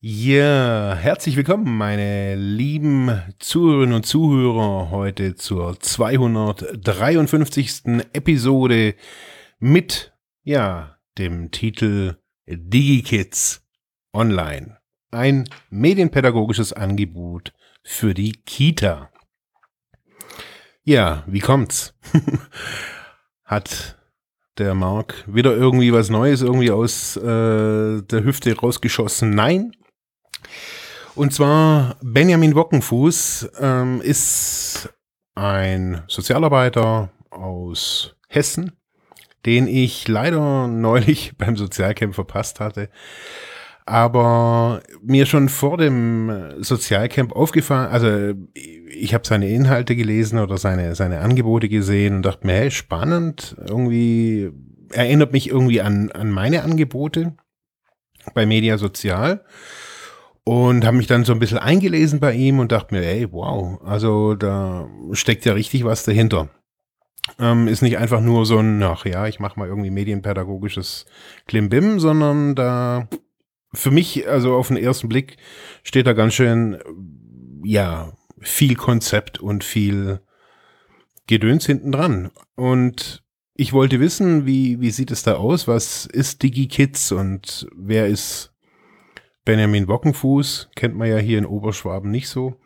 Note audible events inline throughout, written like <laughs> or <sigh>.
ja, herzlich willkommen, meine lieben Zuhörerinnen und Zuhörer, heute zur 253. Episode mit, ja, dem Titel DigiKids Online. Ein medienpädagogisches Angebot für die Kita. Ja, wie kommt's? <laughs> Hat der Mark wieder irgendwie was Neues irgendwie aus äh, der Hüfte rausgeschossen? Nein, und zwar Benjamin Wockenfuß ähm, ist ein Sozialarbeiter aus Hessen, den ich leider neulich <laughs> beim Sozialcamp verpasst hatte. Aber mir schon vor dem Sozialcamp aufgefallen, also ich habe seine Inhalte gelesen oder seine, seine Angebote gesehen und dachte mir, hey, spannend, irgendwie erinnert mich irgendwie an, an meine Angebote bei Media Sozial und habe mich dann so ein bisschen eingelesen bei ihm und dachte mir, ey, wow, also da steckt ja richtig was dahinter. Ähm, ist nicht einfach nur so ein, ach ja, ich mache mal irgendwie medienpädagogisches Klimbim, sondern da für mich, also auf den ersten Blick, steht da ganz schön, ja, viel Konzept und viel Gedöns hinten dran. Und ich wollte wissen, wie, wie sieht es da aus? Was ist DigiKids und wer ist Benjamin Bockenfuß, kennt man ja hier in Oberschwaben nicht so.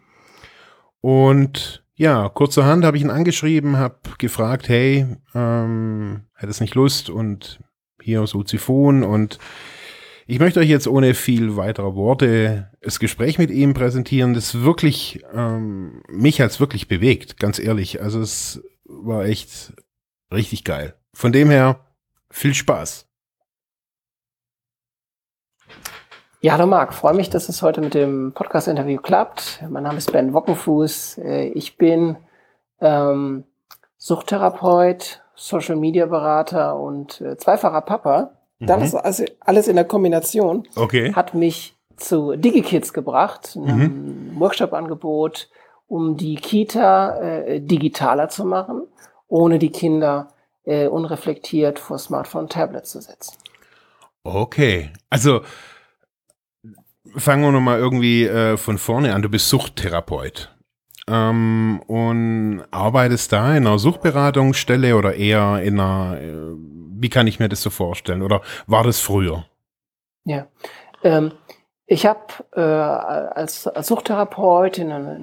Und ja, kurzerhand habe ich ihn angeschrieben, habe gefragt, hey, ähm, hätte es nicht Lust und hier aus Uziphon und ich möchte euch jetzt ohne viel weiterer Worte das Gespräch mit ihm präsentieren, das wirklich, ähm, mich hat's wirklich bewegt, ganz ehrlich. Also es war echt richtig geil. Von dem her, viel Spaß. Ja, hallo Marc, freue mich, dass es heute mit dem Podcast-Interview klappt. Mein Name ist Ben Wockenfuß. Äh, ich bin ähm, Suchttherapeut, Social-Media-Berater und äh, zweifacher Papa. Mhm. Das also alles in der Kombination okay. hat mich zu DigiKids gebracht, einem mhm. Workshop-Angebot, um die Kita äh, digitaler zu machen, ohne die Kinder äh, unreflektiert vor Smartphone und Tablet zu setzen. Okay, also fangen wir nochmal irgendwie äh, von vorne an. Du bist Suchttherapeut ähm, und arbeitest da in einer Suchtberatungsstelle oder eher in einer, äh, wie kann ich mir das so vorstellen? Oder war das früher? Ja, ähm, ich habe äh, als, als Suchttherapeut in einer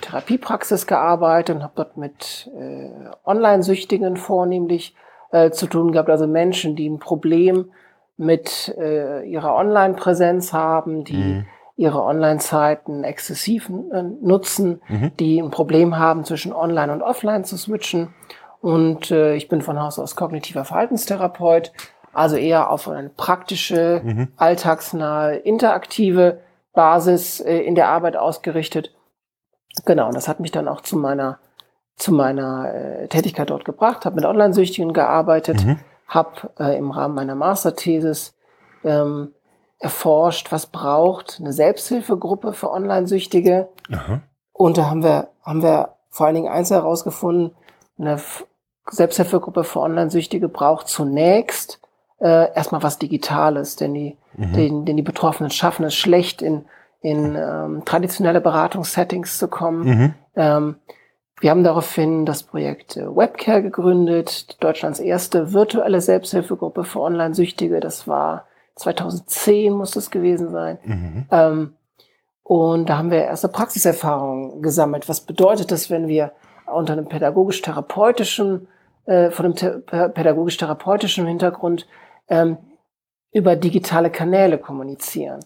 Therapiepraxis gearbeitet und habe dort mit äh, Online-Süchtigen vornehmlich äh, zu tun gehabt, also Menschen, die ein Problem mit äh, ihrer Online-Präsenz haben, die mhm. ihre Online-Zeiten exzessiv äh, nutzen, mhm. die ein Problem haben, zwischen Online und Offline zu switchen. Und äh, ich bin von Haus aus kognitiver Verhaltenstherapeut, also eher auf eine praktische, mhm. alltagsnahe, interaktive Basis äh, in der Arbeit ausgerichtet. Genau, und das hat mich dann auch zu meiner zu meiner äh, Tätigkeit dort gebracht, habe mit Online-Süchtigen gearbeitet, mhm habe äh, im Rahmen meiner Masterthesis ähm, erforscht, was braucht eine Selbsthilfegruppe für Online-Süchtige. Und da haben wir, haben wir vor allen Dingen eins herausgefunden, eine Selbsthilfegruppe für Online-Süchtige braucht zunächst äh, erstmal was Digitales, denn die, mhm. den, denn die Betroffenen schaffen es schlecht, in, in ähm, traditionelle Beratungssettings zu kommen. Mhm. Ähm, wir haben daraufhin das Projekt äh, Webcare gegründet, Deutschlands erste virtuelle Selbsthilfegruppe für Online-Süchtige. Das war 2010 muss es gewesen sein. Mhm. Ähm, und da haben wir erste Praxiserfahrungen gesammelt. Was bedeutet das, wenn wir unter einem pädagogisch-therapeutischen, äh, von einem pädagogisch-therapeutischen Hintergrund ähm, über digitale Kanäle kommunizieren?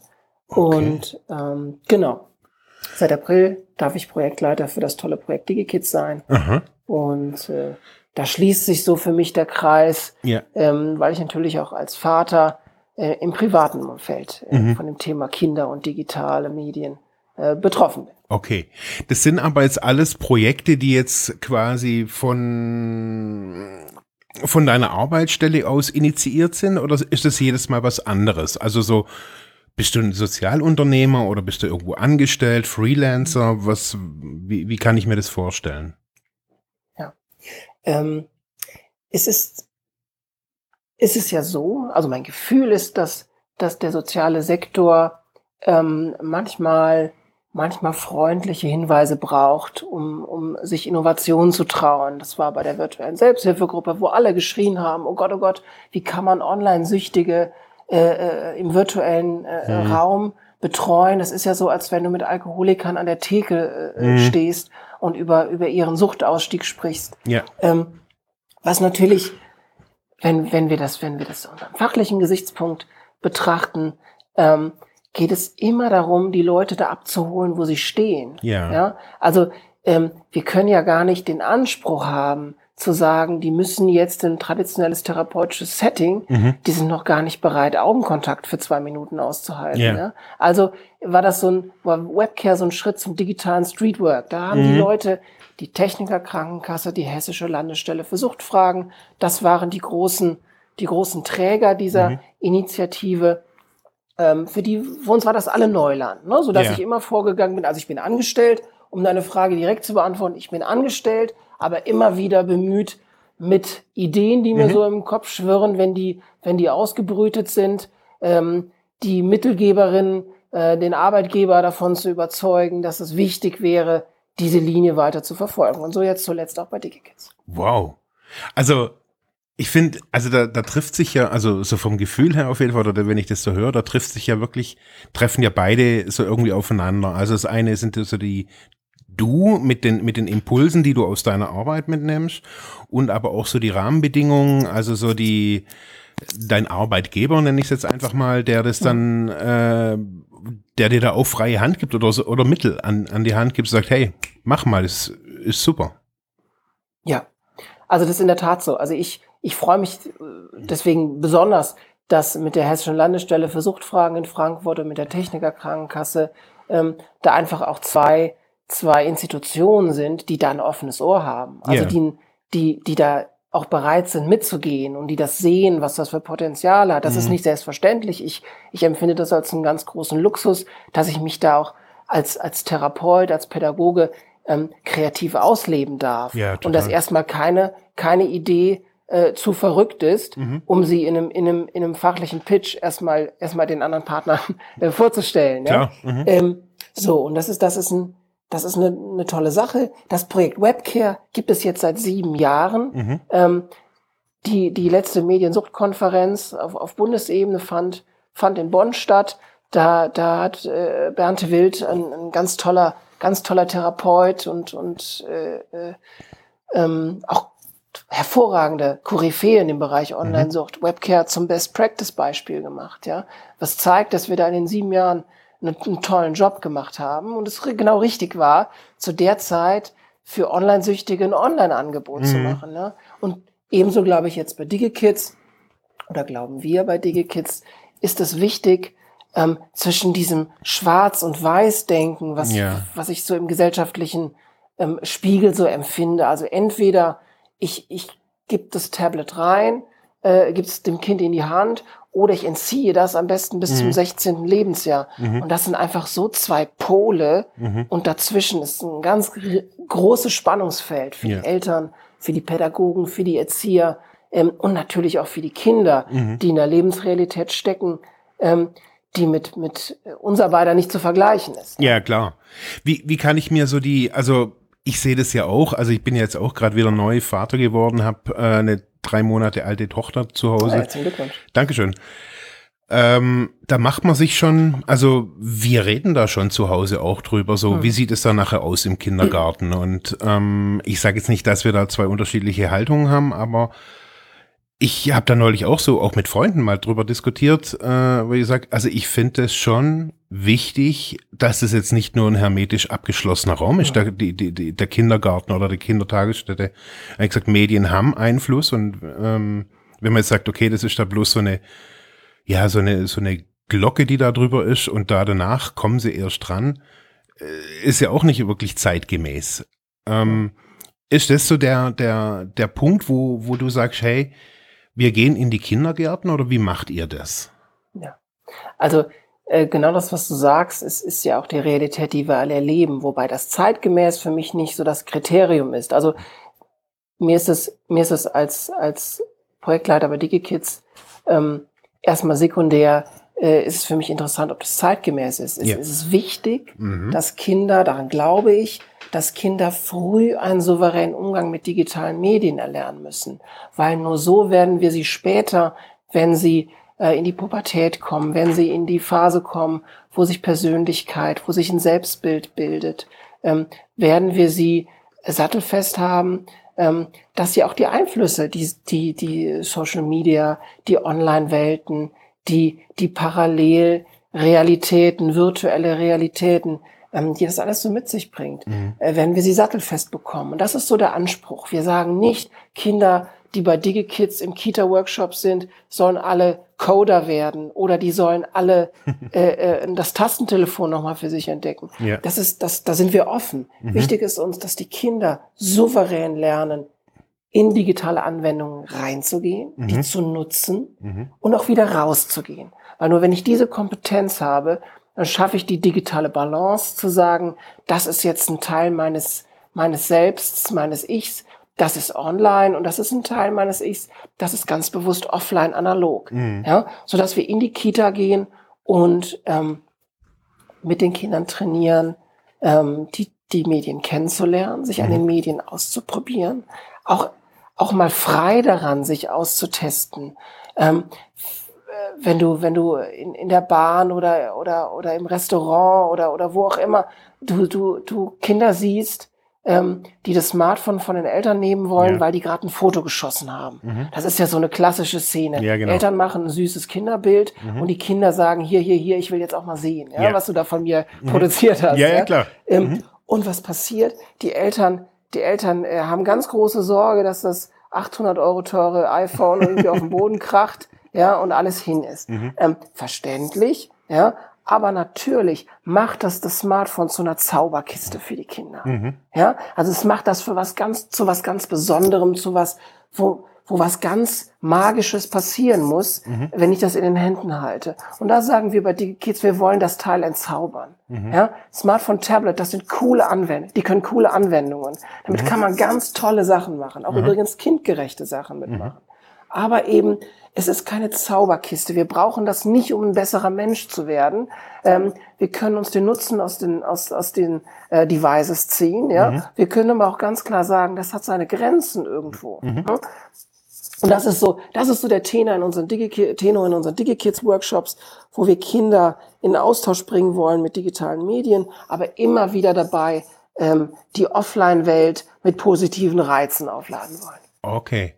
Okay. Und ähm, genau, Seit April darf ich Projektleiter für das tolle Projekt DigiKids sein. Aha. Und äh, da schließt sich so für mich der Kreis, ja. ähm, weil ich natürlich auch als Vater äh, im privaten Umfeld äh, mhm. von dem Thema Kinder und digitale Medien äh, betroffen bin. Okay. Das sind aber jetzt alles Projekte, die jetzt quasi von, von deiner Arbeitsstelle aus initiiert sind oder ist das jedes Mal was anderes? Also so, bist du ein Sozialunternehmer oder bist du irgendwo angestellt, Freelancer? Was, wie, wie kann ich mir das vorstellen? Ja. Ähm, es ist, es ist ja so, also mein Gefühl ist, dass, dass der soziale Sektor ähm, manchmal manchmal freundliche Hinweise braucht, um, um sich Innovationen zu trauen. Das war bei der virtuellen Selbsthilfegruppe, wo alle geschrien haben, oh Gott, oh Gott, wie kann man Online-Süchtige äh, äh, im virtuellen äh, mhm. Raum betreuen? Das ist ja so, als wenn du mit Alkoholikern an der Theke äh, mhm. stehst und über, über ihren Suchtausstieg sprichst. Ja. Ähm, was natürlich, wenn, wenn wir das, wenn wir das unter einem fachlichen Gesichtspunkt betrachten, ähm, geht es immer darum, die Leute da abzuholen, wo sie stehen. Ja. ja? Also ähm, wir können ja gar nicht den Anspruch haben, zu sagen, die müssen jetzt ein traditionelles therapeutisches Setting, mhm. die sind noch gar nicht bereit, Augenkontakt für zwei Minuten auszuhalten. Yeah. Ja? Also war das so ein, war Webcare so ein Schritt zum digitalen Streetwork. Da haben mhm. die Leute, die Techniker Krankenkasse, die Hessische Landesstelle für Suchtfragen, das waren die großen, die großen Träger dieser mhm. Initiative ähm, für die, für uns war das alle Neuland, ne? so dass ja. ich immer vorgegangen bin. Also ich bin angestellt, um deine Frage direkt zu beantworten. Ich bin angestellt, aber immer wieder bemüht mit Ideen, die mir mhm. so im Kopf schwirren, wenn die, wenn die ausgebrütet sind, ähm, die Mittelgeberin, äh, den Arbeitgeber davon zu überzeugen, dass es wichtig wäre, diese Linie weiter zu verfolgen. Und so jetzt zuletzt auch bei DigiKids. Wow. Also ich finde, also da, da trifft sich ja, also so vom Gefühl her auf jeden Fall, oder wenn ich das so höre, da trifft sich ja wirklich, treffen ja beide so irgendwie aufeinander. Also das eine sind so die, du mit den, mit den Impulsen, die du aus deiner Arbeit mitnimmst und aber auch so die Rahmenbedingungen, also so die, dein Arbeitgeber, nenne ich es jetzt einfach mal, der das dann, äh, der dir da auch freie Hand gibt oder so, oder Mittel an, an die Hand gibt, sagt, hey, mach mal, das ist super. Ja, also das ist in der Tat so. Also ich, ich freue mich äh, deswegen besonders, dass mit der Hessischen Landesstelle für Suchtfragen in Frankfurt und mit der Technikerkrankenkasse ähm, da einfach auch zwei, zwei Institutionen sind, die da ein offenes Ohr haben. Also yeah. die, die, die da auch bereit sind mitzugehen und die das sehen, was das für Potenzial hat. Das mhm. ist nicht selbstverständlich. Ich, ich empfinde das als einen ganz großen Luxus, dass ich mich da auch als, als Therapeut, als Pädagoge ähm, kreativ ausleben darf. Ja, und dass erstmal keine, keine Idee äh, zu verrückt ist, mhm. um sie in einem, in, einem, in einem fachlichen Pitch erstmal, erstmal den anderen Partnern <laughs> äh, vorzustellen. Ja? Mhm. Ähm, so, und das ist, das ist ein, das ist eine, eine tolle Sache. Das Projekt Webcare gibt es jetzt seit sieben Jahren. Mhm. Ähm, die, die letzte Mediensuchtkonferenz auf, auf Bundesebene fand, fand in Bonn statt. Da, da hat äh, Bernte Wild, ein, ein ganz toller, ganz toller Therapeut und, und äh, äh, ähm, auch hervorragende Koryphäe im Bereich mhm. Online-Sucht, mhm. Webcare zum Best-Practice-Beispiel gemacht, ja. Was zeigt, dass wir da in den sieben Jahren einen, tollen Job gemacht haben und es genau richtig war, zu der Zeit für Online-Süchtige ein Online-Angebot mhm. zu machen. Ne? Und ebenso glaube ich jetzt bei DigiKids, oder glauben wir bei DigiKids, ist es wichtig, ähm, zwischen diesem Schwarz- und Weiß-Denken, was, ja. was ich so im gesellschaftlichen ähm, Spiegel so empfinde. Also entweder ich, ich gebe das Tablet rein, äh, gebe es dem Kind in die Hand oder ich entziehe das am besten bis mhm. zum 16. Lebensjahr. Mhm. Und das sind einfach so zwei Pole mhm. und dazwischen ist ein ganz großes Spannungsfeld für ja. die Eltern, für die Pädagogen, für die Erzieher ähm, und natürlich auch für die Kinder, mhm. die in der Lebensrealität stecken. Ähm, die mit, mit unser beider nicht zu vergleichen ist. Ja, klar. Wie, wie kann ich mir so die, also ich sehe das ja auch. Also ich bin jetzt auch gerade wieder neu Vater geworden, habe äh, eine drei Monate alte Tochter zu Hause. Oh, herzlichen Glückwunsch. Dankeschön. Ähm, da macht man sich schon, also wir reden da schon zu Hause auch drüber, so hm. wie sieht es da nachher aus im Kindergarten. Und ähm, ich sage jetzt nicht, dass wir da zwei unterschiedliche Haltungen haben, aber ich habe da neulich auch so, auch mit Freunden mal drüber diskutiert, äh, wo ich sage, also ich finde es schon wichtig, dass es jetzt nicht nur ein hermetisch abgeschlossener Raum ist, ja. der, die, die, der Kindergarten oder die Kindertagesstätte. Ich habe gesagt, Medien haben Einfluss und ähm, wenn man jetzt sagt, okay, das ist da bloß so eine, ja, so eine, so eine Glocke, die da drüber ist und da danach kommen sie erst dran, äh, ist ja auch nicht wirklich zeitgemäß. Ähm, ist das so der, der, der Punkt, wo, wo du sagst, hey, wir gehen in die Kindergärten oder wie macht ihr das? Ja, also äh, genau das, was du sagst, ist, ist ja auch die Realität, die wir alle erleben, wobei das zeitgemäß für mich nicht so das Kriterium ist. Also mir ist es, mir ist es als, als Projektleiter bei DigiKids ähm, erstmal sekundär, äh, ist es für mich interessant, ob das zeitgemäß ist. Ja. Es ist wichtig, mhm. dass Kinder, daran glaube ich, dass Kinder früh einen souveränen Umgang mit digitalen Medien erlernen müssen, weil nur so werden wir sie später, wenn sie äh, in die Pubertät kommen, wenn sie in die Phase kommen, wo sich Persönlichkeit, wo sich ein Selbstbild bildet, ähm, werden wir sie sattelfest haben, ähm, dass sie auch die Einflüsse, die, die, die Social Media, die Online-Welten, die, die Parallelrealitäten, virtuelle Realitäten, ähm, die das alles so mit sich bringt, mhm. äh, werden wir sie sattelfest bekommen. Und das ist so der Anspruch. Wir sagen nicht, Kinder, die bei DigiKids im Kita-Workshop sind, sollen alle Coder werden oder die sollen alle <laughs> äh, äh, das Tastentelefon nochmal für sich entdecken. Ja. Das ist, das, da sind wir offen. Mhm. Wichtig ist uns, dass die Kinder souverän lernen, in digitale Anwendungen reinzugehen, mhm. die zu nutzen mhm. und auch wieder rauszugehen. Weil nur wenn ich diese Kompetenz habe, dann schaffe ich die digitale Balance zu sagen, das ist jetzt ein Teil meines, meines Selbsts, meines Ichs, das ist online und das ist ein Teil meines Ichs, das ist ganz bewusst offline analog. Mhm. Ja, so dass wir in die Kita gehen und ähm, mit den Kindern trainieren, ähm, die, die Medien kennenzulernen, sich mhm. an den Medien auszuprobieren, auch, auch mal frei daran, sich auszutesten. Ähm, wenn du, wenn du in, in der Bahn oder, oder, oder im Restaurant oder, oder wo auch immer, du, du, du Kinder siehst, ähm, die das Smartphone von den Eltern nehmen wollen, ja. weil die gerade ein Foto geschossen haben. Mhm. Das ist ja so eine klassische Szene. Ja, genau. Eltern machen ein süßes Kinderbild mhm. und die Kinder sagen, hier, hier, hier, ich will jetzt auch mal sehen, ja, ja. was du da von mir mhm. produziert hast. Ja, ja, klar. Ähm, mhm. und was passiert? Die Eltern, die Eltern äh, haben ganz große Sorge, dass das 800 Euro teure iPhone irgendwie auf den Boden kracht ja, und alles hin ist. Mhm. Ähm, verständlich, ja, aber natürlich macht das das Smartphone zu einer Zauberkiste für die Kinder. Mhm. Ja, also es macht das für was ganz, zu was ganz Besonderem, zu was, wo, wo was ganz Magisches passieren muss, mhm. wenn ich das in den Händen halte. Und da sagen wir bei DigiKids, wir wollen das Teil entzaubern. Mhm. Ja, Smartphone, Tablet, das sind coole Anwendungen, die können coole Anwendungen. Damit mhm. kann man ganz tolle Sachen machen, auch mhm. übrigens kindgerechte Sachen mitmachen. Aber eben es ist keine Zauberkiste. Wir brauchen das nicht, um ein besserer Mensch zu werden. Ähm, wir können uns den Nutzen aus den, aus, aus den äh, Devices ziehen. Ja? Mhm. Wir können aber auch ganz klar sagen, das hat seine Grenzen irgendwo. Mhm. Ja? Und das ist so, das ist so der Tenor in unseren Digi Tenor in unseren DigiKids Workshops, wo wir Kinder in Austausch bringen wollen mit digitalen Medien, aber immer wieder dabei ähm, die Offline-Welt mit positiven Reizen aufladen wollen. Okay.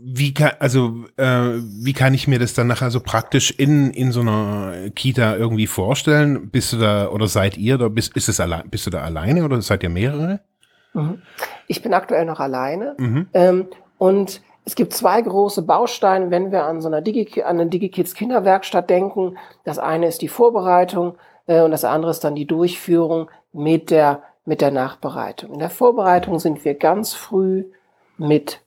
Wie kann, also, äh, wie kann ich mir das dann nachher so praktisch in, in so einer Kita irgendwie vorstellen? Bist du da, oder seid ihr da, bist, ist es allein, bist du da alleine oder seid ihr mehrere? Mhm. Ich bin aktuell noch alleine. Mhm. Ähm, und es gibt zwei große Bausteine, wenn wir an so einer Digi, an eine DigiKids Kinderwerkstatt denken. Das eine ist die Vorbereitung äh, und das andere ist dann die Durchführung mit der, mit der Nachbereitung. In der Vorbereitung sind wir ganz früh mit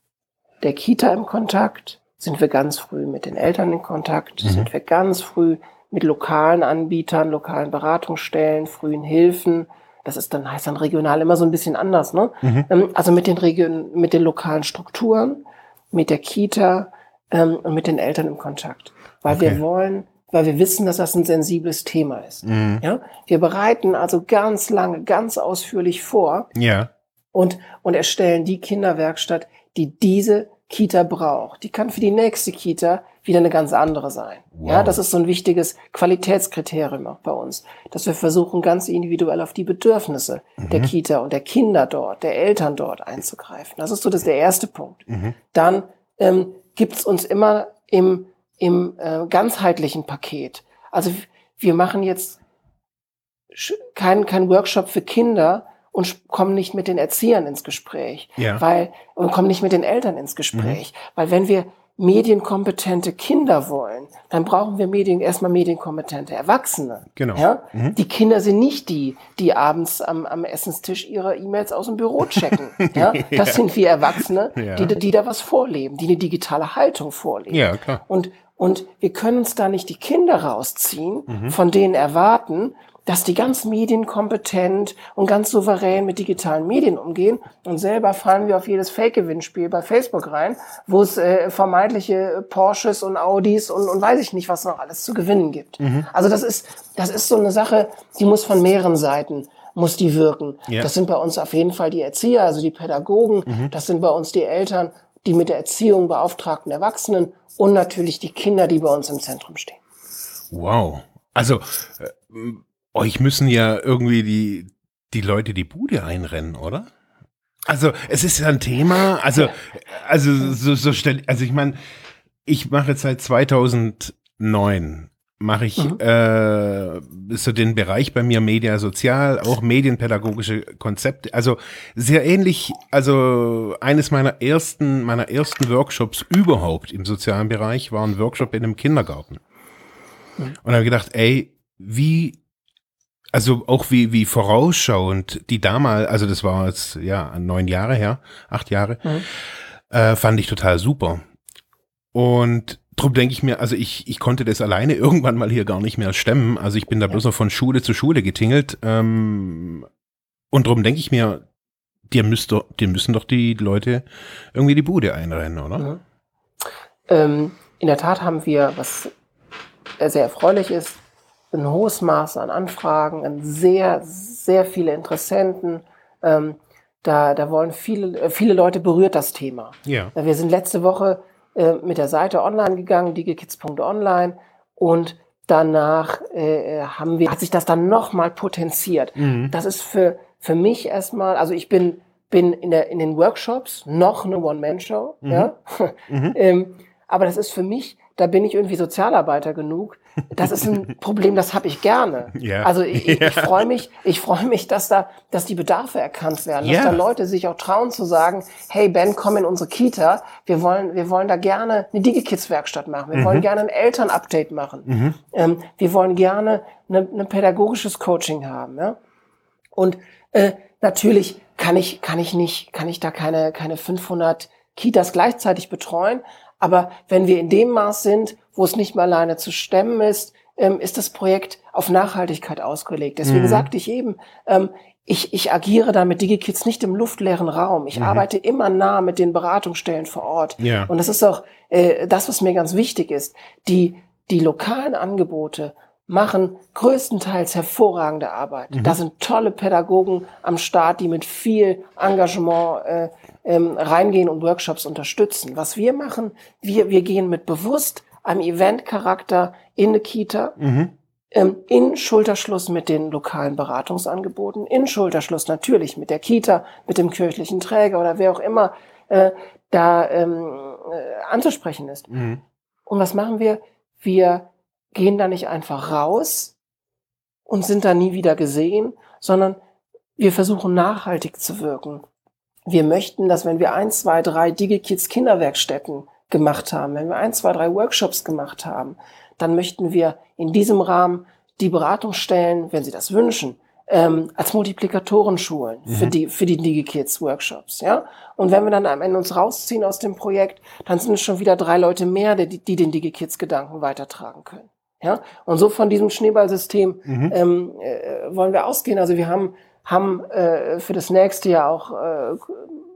der Kita im Kontakt, sind wir ganz früh mit den Eltern in Kontakt, mhm. sind wir ganz früh mit lokalen Anbietern, lokalen Beratungsstellen, frühen Hilfen. Das ist dann, heißt dann regional immer so ein bisschen anders, ne? Mhm. Ähm, also mit den Region, mit den lokalen Strukturen, mit der Kita ähm, und mit den Eltern im Kontakt. Weil okay. wir wollen, weil wir wissen, dass das ein sensibles Thema ist. Mhm. Ja? Wir bereiten also ganz lange, ganz ausführlich vor. Ja. Und, und erstellen die Kinderwerkstatt, die diese Kita braucht. Die kann für die nächste Kita wieder eine ganz andere sein. Wow. Ja, das ist so ein wichtiges Qualitätskriterium auch bei uns, dass wir versuchen, ganz individuell auf die Bedürfnisse mhm. der Kita und der Kinder dort, der Eltern dort einzugreifen. Das ist so das der erste Punkt. Mhm. Dann ähm, gibt's uns immer im, im äh, ganzheitlichen Paket. Also wir machen jetzt keinen kein Workshop für Kinder, und kommen nicht mit den Erziehern ins Gespräch, ja. weil und kommen nicht mit den Eltern ins Gespräch, mhm. weil wenn wir medienkompetente Kinder wollen, dann brauchen wir Medien, erstmal medienkompetente Erwachsene. Genau. Ja? Mhm. Die Kinder sind nicht die, die abends am, am Essenstisch ihre E-Mails aus dem Büro checken. <laughs> ja? Das Ja. sind wir Erwachsene, die, die da was vorleben, die eine digitale Haltung vorleben. Ja, klar. Und, und wir können uns da nicht die Kinder rausziehen, Mhm. von denen erwarten, dass die ganz medienkompetent und ganz souverän mit digitalen Medien umgehen. Und selber fallen wir auf jedes Fake-Gewinnspiel bei Facebook rein, wo es äh, vermeintliche Porsches und Audis und, und weiß ich nicht, was noch alles zu gewinnen gibt. Mhm. Also das ist, das ist so eine Sache, die muss von mehreren Seiten muss die wirken. Ja. Das sind bei uns auf jeden Fall die Erzieher, also die Pädagogen. Mhm. Das sind bei uns die Eltern, die mit der Erziehung beauftragten Erwachsenen und natürlich die Kinder, die bei uns im Zentrum stehen. Wow. Also, äh, euch müssen ja irgendwie die, die Leute die Bude einrennen, oder? Also, es ist ja ein Thema, also, also, so, so stell, also ich meine, ich mache jetzt seit 2009 mache ich Mhm. äh, so den Bereich bei mir Media Sozial, auch medienpädagogische Konzepte. Also sehr ähnlich, also eines meiner ersten, meiner ersten Workshops überhaupt im sozialen Bereich war ein Workshop in einem Kindergarten. Und habe gedacht, ey, wie, also auch wie, wie vorausschauend die damals, also das war jetzt ja neun Jahre her, acht Jahre, Mhm. äh, fand ich total super. Und drum denke ich mir, also ich, ich konnte das alleine <laughs> irgendwann mal hier gar nicht mehr stemmen. Also ich bin da bloß noch von Schule zu Schule getingelt. Ähm, und drum denke ich mir, dir, müsst doch, dir müssen doch die Leute irgendwie die Bude einrennen, oder? Mhm. Ähm, in der Tat haben wir, was sehr erfreulich ist, ein hohes Maß an Anfragen, ein sehr, sehr viele Interessenten. Ähm, da, da wollen viele, äh, viele Leute berührt das Thema. Ja. Wir sind letzte Woche äh, mit der Seite online gegangen, digikids.online und danach äh, haben wir, hat sich das dann nochmal potenziert. Mhm. Das ist für, für mich erstmal, also ich bin, bin in, der, in den Workshops noch eine One-Man-Show, ja. Mhm. <laughs> ähm, aber das ist für mich, da bin ich irgendwie Sozialarbeiter genug. Das ist ein Problem, das habe ich gerne. Ja. Also ich, ich, ich freue mich, ich freue mich, dass da, dass die Bedarfe erkannt werden, Ja. dass da Leute sich auch trauen zu sagen, hey Ben, komm in unsere Kita, wir wollen, wir wollen da gerne eine DigiKids-Werkstatt machen, wir Mhm. wollen gerne ein Eltern-Update machen, ähm, wir wollen gerne ein pädagogisches Coaching haben, ja. Und äh, natürlich kann ich, kann ich nicht, kann ich da keine, keine 500 Kitas gleichzeitig betreuen. Aber wenn wir in dem Maß sind, wo es nicht mehr alleine zu stemmen ist, ähm, ist das Projekt auf Nachhaltigkeit ausgelegt. Deswegen Mhm. sagte ich eben, ähm, ich, ich agiere da mit DigiKids nicht im luftleeren Raum. Ich arbeite immer nah mit den Beratungsstellen vor Ort. Ja. Und das ist auch äh, das, was mir ganz wichtig ist. Die, die lokalen Angebote machen größtenteils hervorragende Arbeit. Da sind tolle Pädagogen am Start, die mit viel Engagement äh, ähm, reingehen und Workshops unterstützen. Was wir machen, wir, wir gehen mit bewusst einem Eventcharakter in eine Kita, Mhm. ähm, in Schulterschluss mit den lokalen Beratungsangeboten, in Schulterschluss natürlich mit der Kita, mit dem kirchlichen Träger oder wer auch immer äh, da ähm, äh, anzusprechen ist. Mhm. Und was machen wir? Wir gehen da nicht einfach raus und sind da nie wieder gesehen, sondern wir versuchen nachhaltig zu wirken. Wir möchten, dass wenn wir eins, zwei, drei DigiKids Kinderwerkstätten gemacht haben, wenn wir eins, zwei, drei Workshops gemacht haben, dann möchten wir in diesem Rahmen die Beratungsstellen, wenn sie das wünschen, ähm, als Multiplikatoren schulen für die für die DigiKids Workshops, ja. Und wenn wir dann am Ende uns rausziehen aus dem Projekt, dann sind es schon wieder drei Leute mehr, die, die den DigiKids Gedanken weitertragen können, ja. Und so von diesem Schneeballsystem Mhm. ähm, äh, wollen wir ausgehen. Also wir haben haben äh, für das nächste Jahr auch äh,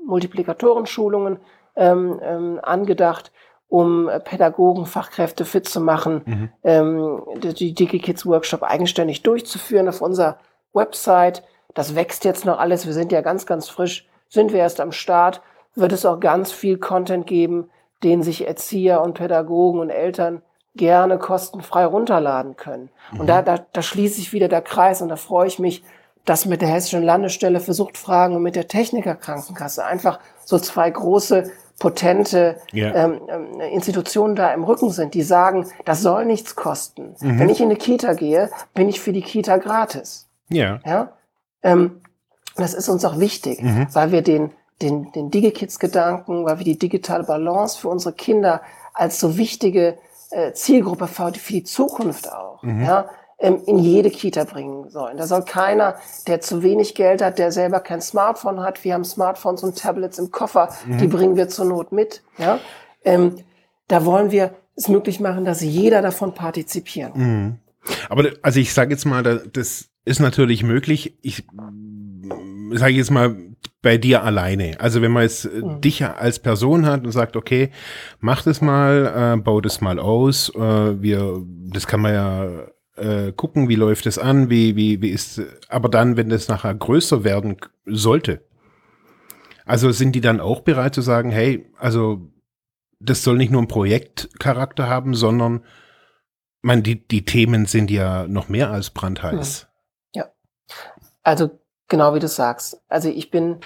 Multiplikatorenschulungen ähm, ähm, angedacht, um äh, Pädagogen, Fachkräfte fit zu machen, Mhm. ähm, die, DigiKids Workshop eigenständig durchzuführen auf unserer Website. Das wächst jetzt noch alles. Wir sind ja ganz, ganz frisch, sind wir erst am Start. Wird es auch ganz viel Content geben, den sich Erzieher und Pädagogen und Eltern gerne kostenfrei runterladen können. Und da, da, da schließt sich wieder der Kreis und da freue ich mich, dass mit der Hessischen Landesstelle für Suchtfragen und mit der Technikerkrankenkasse einfach so zwei große, potente Ja. ähm, ähm, Institutionen da im Rücken sind, die sagen, das soll nichts kosten. Wenn ich in eine Kita gehe, bin ich für die Kita gratis. Ja. Ja? Ähm, das ist uns auch wichtig, weil wir den, den, den DigiKids-Gedanken, weil wir die digitale Balance für unsere Kinder als so wichtige äh, Zielgruppe für, die Zukunft auch. Ja, ähm, in jede Kita bringen sollen. Da soll keiner, der zu wenig Geld hat, der selber kein Smartphone hat, wir haben Smartphones und Tablets im Koffer, die bringen wir zur Not mit. Ja? Ähm, da wollen wir es möglich machen, dass jeder davon partizipieren kann. Aber also ich sage jetzt mal, da- das ist natürlich möglich. Ich sage jetzt mal bei dir alleine. Also wenn man jetzt äh, dich als Person hat und sagt, okay, mach das mal, äh, bau das mal aus. Äh, wir, das kann man ja äh, gucken, wie läuft es an, wie wie wie ist. Aber dann, wenn das nachher größer werden sollte, also sind die dann auch bereit zu sagen, hey, also das soll nicht nur einen Projektcharakter haben, sondern man, die, die Themen sind ja noch mehr als brandheiß. Also genau wie du sagst. Also ich bin,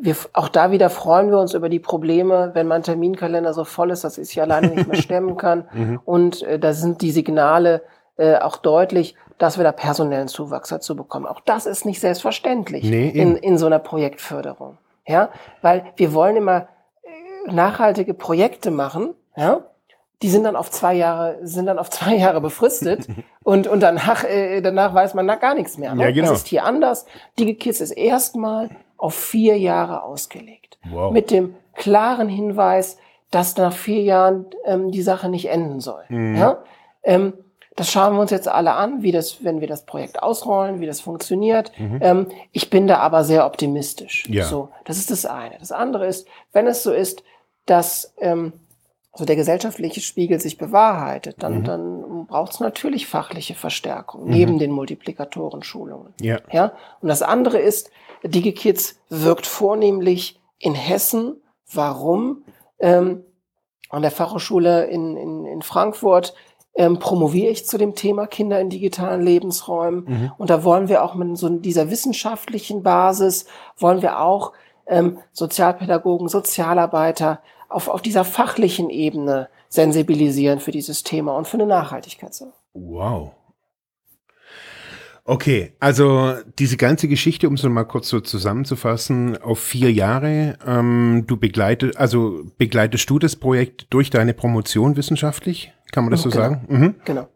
wir, auch da wieder freuen wir uns über die Probleme, wenn mein Terminkalender so voll ist, dass ich es alleine nicht mehr <laughs> stemmen kann. Mhm. Und äh, da sind die Signale äh, auch deutlich, dass wir da personellen Zuwachs dazu bekommen. Auch das ist nicht selbstverständlich Nee, in, in so einer Projektförderung. Ja, weil wir wollen immer äh, nachhaltige Projekte machen, ja, die sind dann auf zwei Jahre, sind dann auf zwei <laughs> Jahre befristet <laughs> und, und danach, äh, danach weiß man na, gar nichts mehr. Ne? Ja, genau. Das ist hier anders. DigiKids ist erstmal auf vier Jahre ausgelegt. Wow. Mit dem klaren Hinweis, dass nach vier Jahren ähm, die Sache nicht enden soll. Mhm. Ja? Ähm, das schauen wir uns jetzt alle an, wie das, wenn wir das Projekt ausrollen, wie das funktioniert. Ähm, ich bin da aber sehr optimistisch. Mhm. Ja. So, das ist das eine. Das andere ist, wenn es so ist, dass ähm, also der gesellschaftliche Spiegel sich bewahrheitet, Mhm. dann, dann braucht es natürlich fachliche Verstärkung neben den Multiplikatoren-Schulungen. Ja. Ja, und das andere ist, DigiKids wirkt vornehmlich in Hessen. Warum? Ähm, an der Fachhochschule in, in, in Frankfurt ähm, promoviere ich zu dem Thema Kinder in digitalen Lebensräumen. Und da wollen wir auch mit so dieser wissenschaftlichen Basis, wollen wir auch ähm, Sozialpädagogen, Sozialarbeiter auf, auf dieser fachlichen Ebene sensibilisieren für dieses Thema und für eine Nachhaltigkeit. Wow. Okay, also diese ganze Geschichte, um es nochmal kurz so zusammenzufassen, auf vier Jahre. Ähm, du begleitest, also begleitest du das Projekt durch deine Promotion wissenschaftlich? Kann man das so Genau. sagen? Mhm. Genau.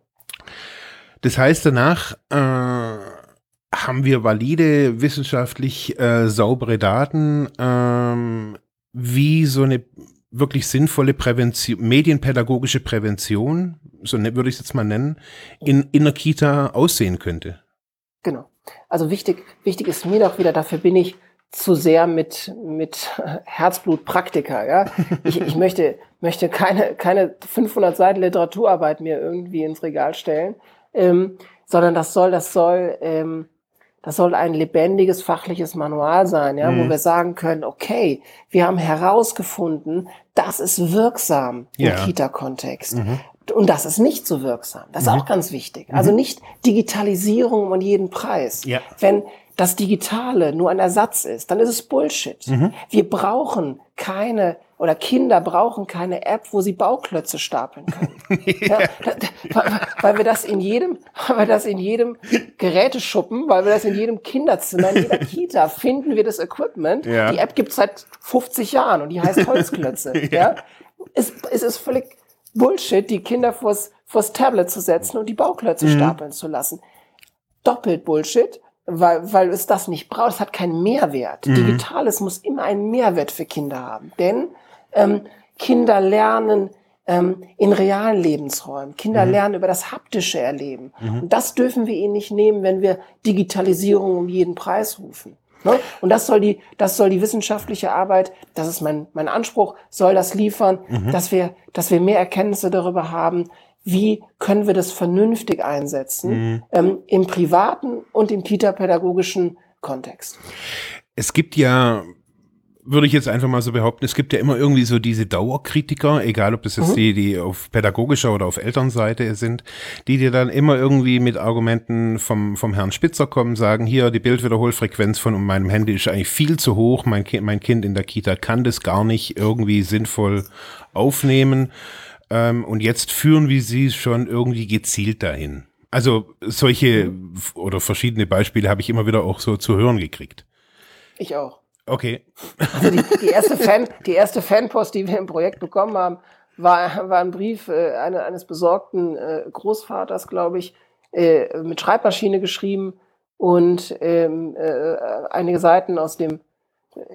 Das heißt, danach äh, haben wir valide, wissenschaftlich äh, saubere Daten, ähm, wie so eine wirklich sinnvolle Prävention, medienpädagogische Prävention, so ne, würde ich es jetzt mal nennen, in, in der Kita aussehen könnte. Genau. Also wichtig, wichtig ist mir doch wieder, dafür bin ich zu sehr mit, mit Herzblut Praktiker, ja. Ich, ich möchte, möchte keine, keine 500 Seiten Literaturarbeit mir irgendwie ins Regal stellen, ähm, sondern das soll, das soll, ähm, das soll ein lebendiges fachliches Manual sein, ja, wo wir sagen können, okay, wir haben herausgefunden, das ist wirksam im Ja. Kita-Kontext. Und das ist nicht so wirksam. Das ist auch ganz wichtig. Also nicht Digitalisierung um jeden Preis. Ja. Wenn das Digitale nur ein Ersatz ist, dann ist es Bullshit. Wir brauchen keine oder Kinder brauchen keine App, wo sie Bauklötze stapeln können. <laughs> ja, da, weil- weil wir das in jedem, weil wir das in jedem Geräteschuppen, weil wir das in jedem Kinderzimmer, in jeder Kita finden wir das Equipment. Ja. Die App gibt's seit 50 Jahren und die heißt Holzklötze. <laughs> ja. Es, es ist völlig Bullshit, die Kinder vors, vors Tablet zu setzen und die Bauklötze stapeln zu lassen. Doppelt Bullshit, weil, weil es das nicht braucht. Es hat keinen Mehrwert. Digitales muss immer einen Mehrwert für Kinder haben. Denn ähm, Kinder lernen ähm, in realen Lebensräumen. Kinder lernen über das haptische Erleben. Und das dürfen wir ihnen nicht nehmen, wenn wir Digitalisierung um jeden Preis rufen. Ne? Und das soll die, das soll die wissenschaftliche Arbeit, das ist mein, mein Anspruch, soll das liefern, dass wir, dass wir mehr Erkenntnisse darüber haben, wie können wir das vernünftig einsetzen, ähm, im privaten und im kita-pädagogischen Kontext. Es gibt ja, würde ich jetzt einfach mal so behaupten, es gibt ja immer irgendwie so diese Dauerkritiker, egal ob das jetzt die, die auf pädagogischer oder auf Elternseite sind, die dir dann immer irgendwie mit Argumenten vom, vom Herrn Spitzer kommen, sagen, hier, die Bildwiederholfrequenz von meinem Handy ist eigentlich viel zu hoch, mein, mein Kind in der Kita kann das gar nicht irgendwie sinnvoll aufnehmen. Ähm, und jetzt führen wir sie schon irgendwie gezielt dahin. Also solche oder verschiedene Beispiele habe ich immer wieder auch so zu hören gekriegt. Ich auch. Okay. Also die, die <laughs> erste Fan, die erste Fanpost, die wir im Projekt bekommen haben, war, war ein Brief äh, eine, eines besorgten äh, Großvaters, glaube ich, äh, mit Schreibmaschine geschrieben und ähm, äh, einige Seiten aus dem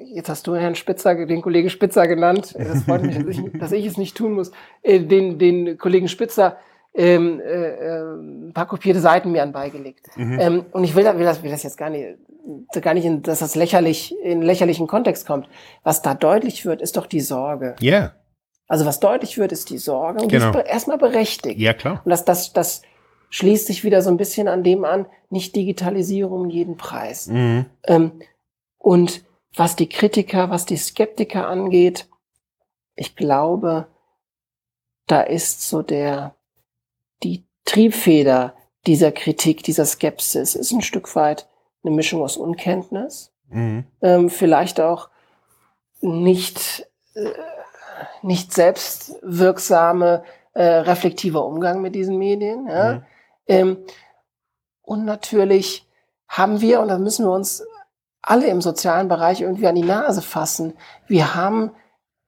Jetzt hast du Herrn Spitzer, den Kollegen Spitzer genannt. Das freut mich, dass ich, dass ich es nicht tun muss. Äh, den, den Kollegen Spitzer ähm, äh, ein paar kopierte Seiten mir anbeigelegt. Mhm. Ähm, und ich will, will, das, will das jetzt gar nicht, gar nicht, in, dass das lächerlich in lächerlichen Kontext kommt. Was da deutlich wird, ist doch die Sorge. Ja. Yeah. Also was deutlich wird, ist die Sorge und genau. die ist erstmal berechtigt. Ja klar. Und das, das, das schließt sich wieder so ein bisschen an dem an, nicht Digitalisierung um jeden Preis. Mhm. Ähm, und was die Kritiker, was die Skeptiker angeht, ich glaube, da ist so der, die Triebfeder dieser Kritik, dieser Skepsis, ist ein Stück weit eine Mischung aus Unkenntnis, mhm. ähm, vielleicht auch nicht, äh, nicht selbstwirksame, äh, reflektiver Umgang mit diesen Medien. Ja? Mhm. Ähm, und natürlich haben wir, und da müssen wir uns alle im sozialen Bereich irgendwie an die Nase fassen. Wir haben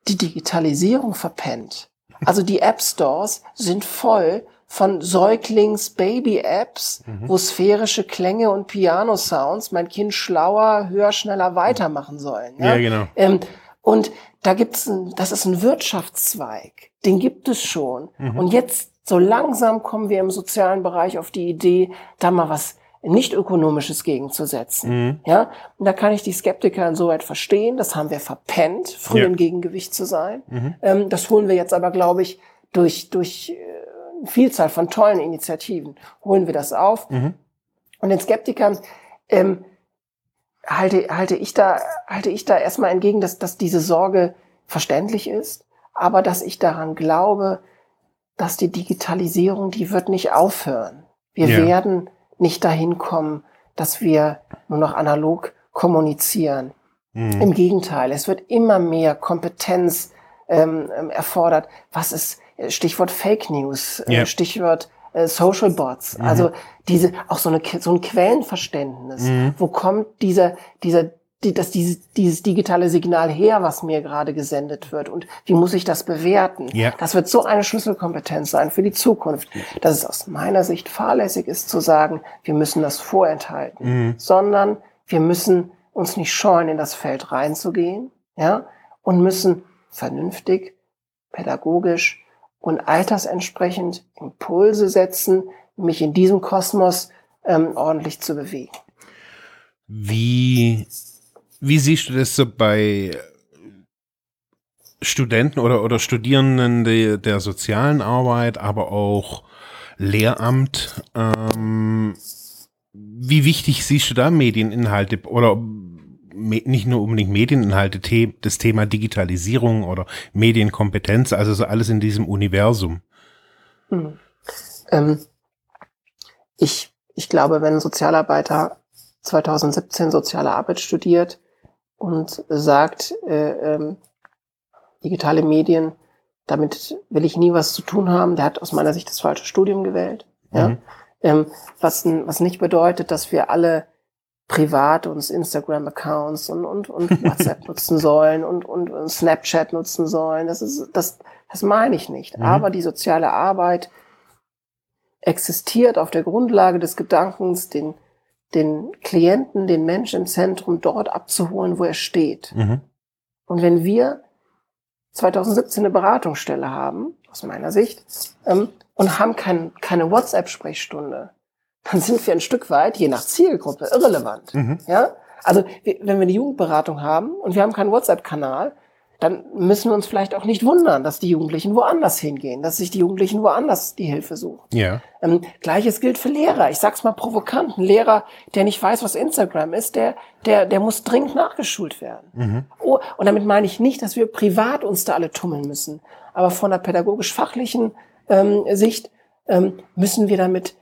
die Digitalisierung verpennt. Also die App Stores sind voll von Säuglings-Baby-Apps, mhm. wo sphärische Klänge und Piano-Sounds mein Kind schlauer, höher, schneller weitermachen sollen. Ja, ja genau. Ähm, und da gibt's ein, das ist ein Wirtschaftszweig. Den gibt es schon. Mhm. Und jetzt so langsam kommen wir im sozialen Bereich auf die Idee, da mal was nicht ökonomisches gegenzusetzen. Mhm. Ja, und da kann ich die Skeptiker insoweit verstehen. Das haben wir verpennt, früh ja. im Gegengewicht zu sein. Mhm. Ähm, das holen wir jetzt aber, glaube ich, durch durch äh, eine Vielzahl von tollen Initiativen holen wir das auf. Mhm. Und den Skeptikern ähm, halte halte ich da halte ich da erstmal entgegen, dass dass diese Sorge verständlich ist, aber dass ich daran glaube, dass die Digitalisierung, die wird nicht aufhören. Wir ja. werden nicht dahin kommen, dass wir nur noch analog kommunizieren. Mhm. Im Gegenteil, es wird immer mehr Kompetenz ähm, ähm erfordert. Was ist äh, Stichwort Fake News, äh, Stichwort äh, Social Bots, mhm. also diese auch so eine so ein Quellenverständnis. Mhm. Wo kommt dieser dieser die, dass dieses, dieses digitale Signal her, was mir gerade gesendet wird und wie muss ich das bewerten? Ja. Das wird so eine Schlüsselkompetenz sein für die Zukunft, dass es aus meiner Sicht fahrlässig ist zu sagen, wir müssen das vorenthalten, mhm. sondern wir müssen uns nicht scheuen, in das Feld reinzugehen, ja, und müssen vernünftig, pädagogisch und altersentsprechend Impulse setzen, mich in diesem Kosmos ähm, ordentlich zu bewegen. Wie wie siehst du das so bei Studenten oder, oder Studierenden der, der sozialen Arbeit, aber auch Lehramt? Ähm, wie wichtig siehst du da Medieninhalte oder nicht nur unbedingt Medieninhalte, das Thema Digitalisierung oder Medienkompetenz, also so alles in diesem Universum? Hm. Ähm, ich, ich glaube, wenn ein Sozialarbeiter 2017 soziale Arbeit studiert, und sagt, äh, ähm, digitale Medien, damit will ich nie was zu tun haben. Der hat aus meiner Sicht das falsche Studium gewählt. Mhm. Ja? Ähm, was, was nicht bedeutet, dass wir alle privat uns Instagram-Accounts und, und, und <laughs> WhatsApp nutzen sollen und, und, und, Snapchat nutzen sollen. Das ist, das, das meine ich nicht. Mhm. Aber die soziale Arbeit existiert auf der Grundlage des Gedankens, den den Klienten, den Menschen im Zentrum dort abzuholen, wo er steht. Mhm. Und wenn wir 2017 eine Beratungsstelle haben, aus meiner Sicht, ähm, und haben kein, keine WhatsApp-Sprechstunde, dann sind wir ein Stück weit, je nach Zielgruppe, irrelevant. Mhm. Ja? Also, wenn wir eine Jugendberatung haben und wir haben keinen WhatsApp-Kanal, dann müssen wir uns vielleicht auch nicht wundern, dass die Jugendlichen woanders hingehen, dass sich die Jugendlichen woanders die Hilfe suchen. Ja. Ähm, Gleiches gilt für Lehrer. Ich sag's mal provokant. Ein Lehrer, der nicht weiß, was Instagram ist, der, der, der muss dringend nachgeschult werden. Mhm. Oh, und damit meine ich nicht, dass wir privat uns da alle tummeln müssen. Aber von der pädagogisch-fachlichen ähm, Sicht ähm, müssen wir damit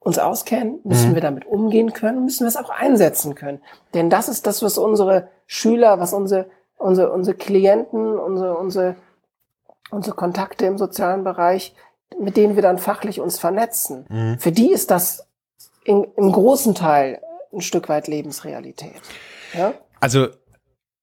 uns auskennen, müssen mhm. wir damit umgehen können, müssen wir es auch einsetzen können. Denn das ist das, was unsere Schüler, was unsere unsere, unsere Klienten, unsere, unsere, unsere Kontakte im sozialen Bereich, mit denen wir dann fachlich uns vernetzen. Mhm. Für die ist das in, im großen Teil ein Stück weit Lebensrealität. Ja? Also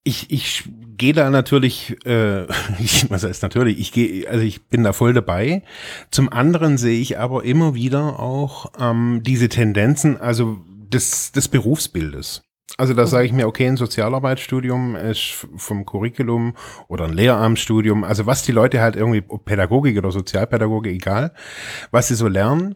ich, ich gehe da natürlich, äh, <laughs> ich, was heißt natürlich, ich gehe, also ich bin da voll dabei. Zum anderen sehe ich aber immer wieder auch ähm, diese Tendenzen, also des, des Berufsbildes. Also da sage ich mir, okay, ein Sozialarbeitsstudium ist vom Curriculum oder ein Lehramtsstudium, also was die Leute halt irgendwie, Pädagogik oder Sozialpädagogik, egal, was sie so lernen.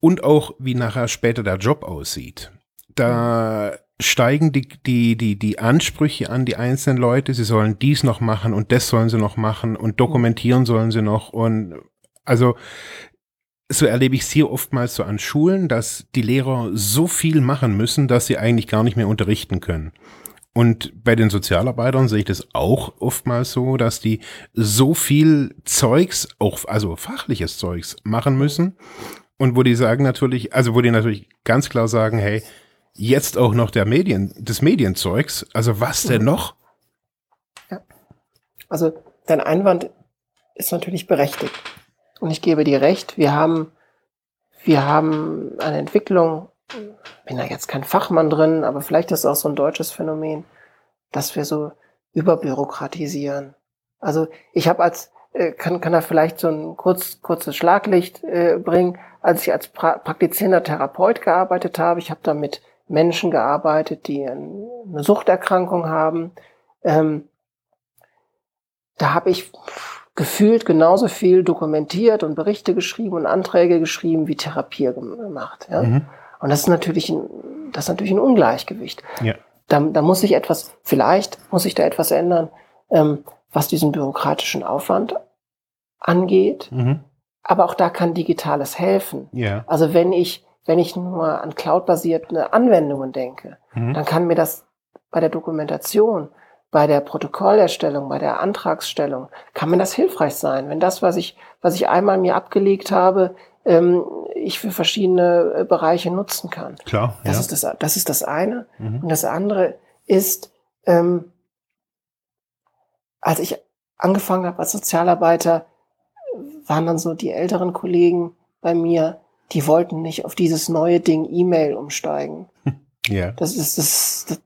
Und auch wie nachher später der Job aussieht. Da steigen die, die, die, die Ansprüche an die einzelnen Leute, sie sollen dies noch machen und das sollen sie noch machen und dokumentieren sollen sie noch. Und also so erlebe ich es hier oftmals so an Schulen, dass die Lehrer so viel machen müssen, dass sie eigentlich gar nicht mehr unterrichten können. Und bei den Sozialarbeitern sehe ich das auch oftmals so, dass die so viel Zeugs, auch also fachliches Zeugs machen müssen. Und wo die sagen natürlich, also wo die natürlich ganz klar sagen, hey, jetzt auch noch der Medien, des Medienzeugs, also was denn noch? Ja. Also dein Einwand ist natürlich berechtigt. Und ich gebe dir recht, wir haben, wir haben eine Entwicklung, bin da jetzt kein Fachmann drin, aber vielleicht ist es auch so ein deutsches Phänomen, dass wir so überbürokratisieren. Also ich habe als, äh, kann, kann da vielleicht so ein kurz, kurzes Schlaglicht äh, bringen, als ich als pra praktizierender Therapeut gearbeitet habe. Ich habe da mit Menschen gearbeitet, die eine Suchterkrankung haben. Ähm, da habe ich gefühlt genauso viel dokumentiert und Berichte geschrieben und Anträge geschrieben wie Therapie gemacht. Ja? Mhm. Und das ist natürlich ein, das ist natürlich ein Ungleichgewicht. Ja. Da, da muss sich etwas, vielleicht muss sich da etwas ändern, ähm, was diesen bürokratischen Aufwand angeht. Mhm. Aber auch da kann Digitales helfen. Ja. Also wenn ich, wenn ich nur an cloud-basierte Anwendungen denke, mhm. dann kann mir das bei der Dokumentation bei der Protokollerstellung, bei der Antragsstellung, kann mir das hilfreich sein, wenn das, was ich, was ich einmal mir abgelegt habe, ähm, ich für verschiedene äh, Bereiche nutzen kann. Klar. Das ja. ist das, das ist das eine. Mhm. Und das andere ist, ähm, als ich angefangen habe als Sozialarbeiter, waren dann so die älteren Kollegen bei mir, die wollten nicht auf dieses neue Ding E-Mail umsteigen. <laughs> Ja. Das ist das, das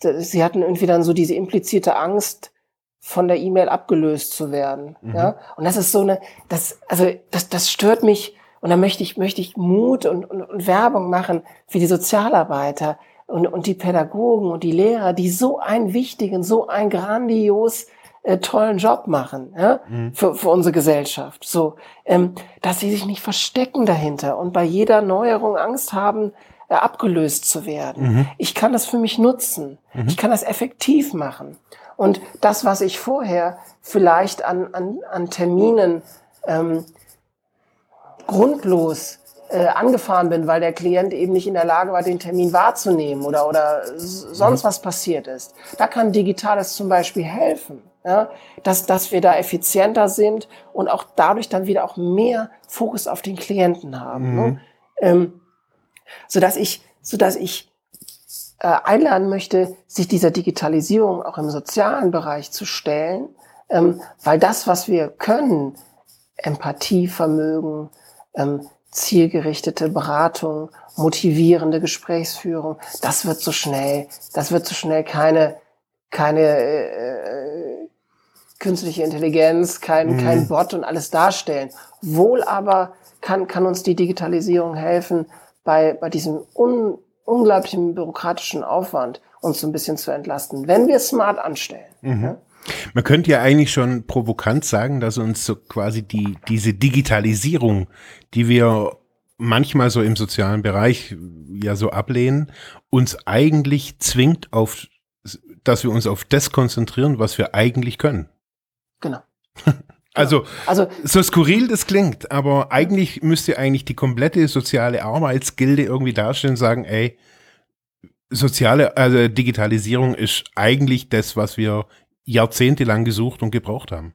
sie hatten irgendwie dann so diese implizierte Angst, von der E-Mail abgelöst zu werden. Mhm. Ja? Und das ist so eine, das, also das, das stört mich. Und da möchte ich, möchte ich Mut und, und, und Werbung machen für die Sozialarbeiter und, und die Pädagogen und die Lehrer, die so einen wichtigen, so einen grandios äh, tollen Job machen ja? Mhm. für, für unsere Gesellschaft. So, ähm, dass sie sich nicht verstecken dahinter und bei jeder Neuerung Angst haben, abgelöst zu werden. Mhm. Ich kann das für mich nutzen. Mhm. Ich kann das effektiv machen. Und das, was ich vorher vielleicht an, an, an Terminen ähm, grundlos äh, angefahren bin, weil der Klient eben nicht in der Lage war, den Termin wahrzunehmen oder, oder sonst mhm. was passiert ist. Da kann Digitales zum Beispiel helfen, ja, dass, dass wir da effizienter sind und auch dadurch dann wieder auch mehr Fokus auf den Klienten haben. Ne? Mhm. Ähm, so dass ich, so dass ich äh, einladen möchte, sich dieser Digitalisierung auch im sozialen Bereich zu stellen, ähm, weil das, was wir können, Empathievermögen, ähm, zielgerichtete Beratung, motivierende Gesprächsführung, das wird so schnell, das wird so schnell keine, keine äh, künstliche Intelligenz, kein, mhm. kein Bot und alles darstellen. Wohl aber kann, kann uns die Digitalisierung helfen, bei, bei diesem un, unglaublichen bürokratischen Aufwand uns so ein bisschen zu entlasten, wenn wir smart anstellen. Mhm. Ja? Man könnte ja eigentlich schon provokant sagen, dass uns so quasi die, diese Digitalisierung, die wir manchmal so im sozialen Bereich ja so ablehnen, uns eigentlich zwingt auf, dass wir uns auf das konzentrieren, was wir eigentlich können. Genau. <laughs> Also, also so skurril das klingt, aber eigentlich müsste eigentlich die komplette soziale Arbeitsgilde irgendwie darstellen und sagen, ey, soziale, also Digitalisierung ist eigentlich das, was wir jahrzehntelang gesucht und gebraucht haben.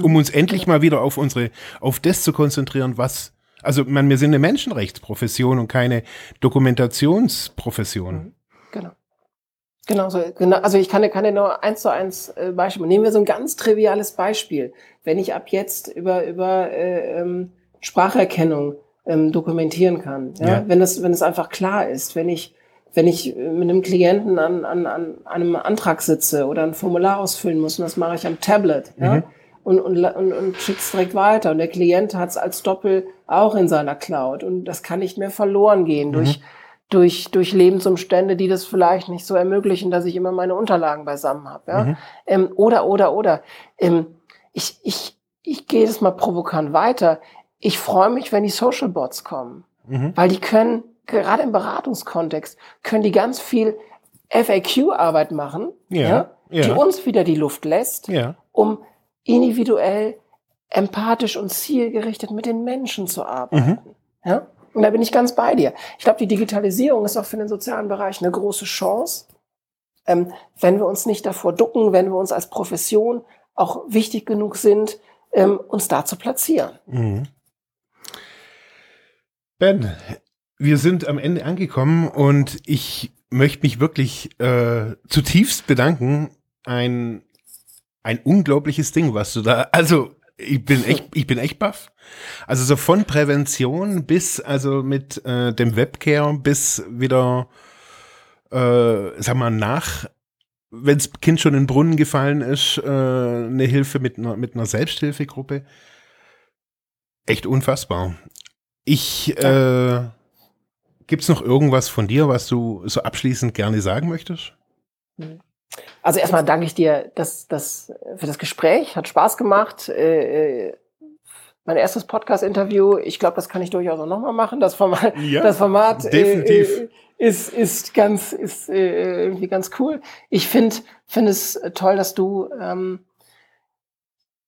Um uns endlich mal wieder auf unsere, auf das zu konzentrieren, was, also man, wir sind eine Menschenrechtsprofession und keine Dokumentationsprofession. Genau. So, genau. Also ich kann, kann dir nur eins zu eins äh, Beispiel. Nehmen wir so ein ganz triviales Beispiel. Wenn ich ab jetzt über, über äh, ähm, Spracherkennung ähm, dokumentieren kann, ja? ja? wenn es wenn es einfach klar ist, wenn ich wenn ich mit einem Klienten an, an, an einem Antrag sitze oder ein Formular ausfüllen muss, und das mache ich am Tablet, mhm. ja, und, und, und, und schick's direkt weiter. Und der Klient hat es als Doppel auch in seiner Cloud. Und das kann nicht mehr verloren gehen mhm. Durch, durch, Lebensumstände, die das vielleicht nicht so ermöglichen, dass ich immer meine Unterlagen beisammen habe. Ja? Mhm. Ähm, oder, oder, oder. Ähm, ich, ich, ich gehe jetzt mal provokant weiter. Ich freue mich, wenn die Social Bots kommen, mhm. weil die können, gerade im Beratungskontext, können die ganz viel FAQ-Arbeit machen, ja, ja, ja, die uns wieder die Luft lässt, ja. um individuell, empathisch und zielgerichtet mit den Menschen zu arbeiten. Mhm. Ja? Und da bin ich ganz bei dir. Ich glaube, die Digitalisierung ist auch für den sozialen Bereich eine große Chance. Ähm, wenn wir uns nicht davor ducken, wenn wir uns als Profession auch wichtig genug sind, ähm, uns da zu platzieren. Mhm. Ben, wir sind am Ende angekommen und ich möchte mich wirklich äh, zutiefst bedanken. Ein, ein unglaubliches Ding, was du da, also ich bin echt, ich bin echt baff. Also so von Prävention bis, also mit äh, dem Webcare bis wieder, äh, sag mal, nach wenns Kind schon in den Brunnen gefallen ist, äh, eine Hilfe mit einer, mit einer Selbsthilfegruppe. Echt unfassbar. Ich, äh, gibt's noch irgendwas von dir, was du so abschließend gerne sagen möchtest? Also erstmal danke ich dir das, das, für das Gespräch. Hat Spaß gemacht. Äh, äh mein erstes Podcast-Interview. Ich glaube, das kann ich durchaus auch nochmal machen. Das Format, ja, das Format äh, äh, ist, ist ganz, ist äh, irgendwie ganz cool. Ich finde finde es toll, dass du ähm,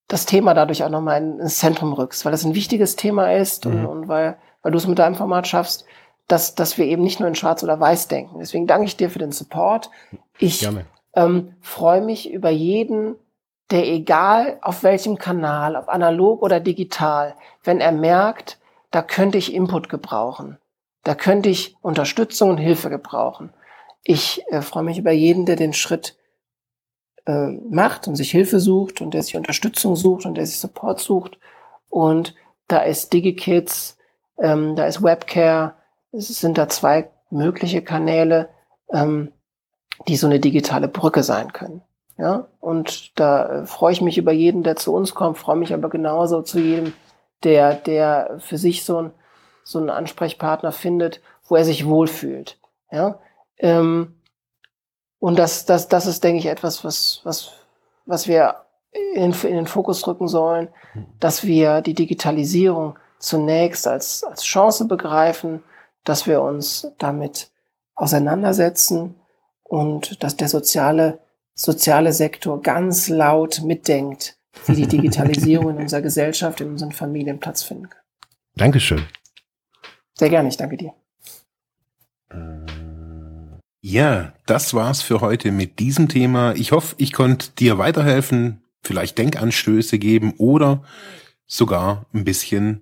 das Thema dadurch auch nochmal ins Zentrum rückst, weil das ein wichtiges Thema ist mhm. und, und weil, weil du es mit deinem Format schaffst, dass, dass wir eben nicht nur in Schwarz oder Weiß denken. Deswegen danke ich dir für den Support. Ich ähm, freue mich über jeden der egal auf welchem Kanal, ob analog oder digital, wenn er merkt, da könnte ich Input gebrauchen, da könnte ich Unterstützung und Hilfe gebrauchen. Ich äh, freue mich über jeden, der den Schritt äh, macht und sich Hilfe sucht und der sich Unterstützung sucht und der sich Support sucht. Und da ist DigiKids, ähm, da ist Webcare, es sind da zwei mögliche Kanäle, ähm, die so eine digitale Brücke sein können. Ja, und da äh, freue ich mich über jeden, der zu uns kommt, freue mich aber genauso zu jedem, der, der für sich so, ein, so einen Ansprechpartner findet, wo er sich wohlfühlt. Ja, ähm, und das, das, das ist, denke ich, etwas, was, was, was wir in, in den Fokus rücken sollen, dass wir die Digitalisierung zunächst als, als Chance begreifen, dass wir uns damit auseinandersetzen und dass der soziale soziale Sektor ganz laut mitdenkt, wie die Digitalisierung in <laughs> unserer Gesellschaft, in unseren Familien Platz finden kann. Dankeschön. Sehr gerne, ich danke dir. Äh, ja, das war's für heute mit diesem Thema. Ich hoffe, ich konnte dir weiterhelfen, vielleicht Denkanstöße geben oder sogar ein bisschen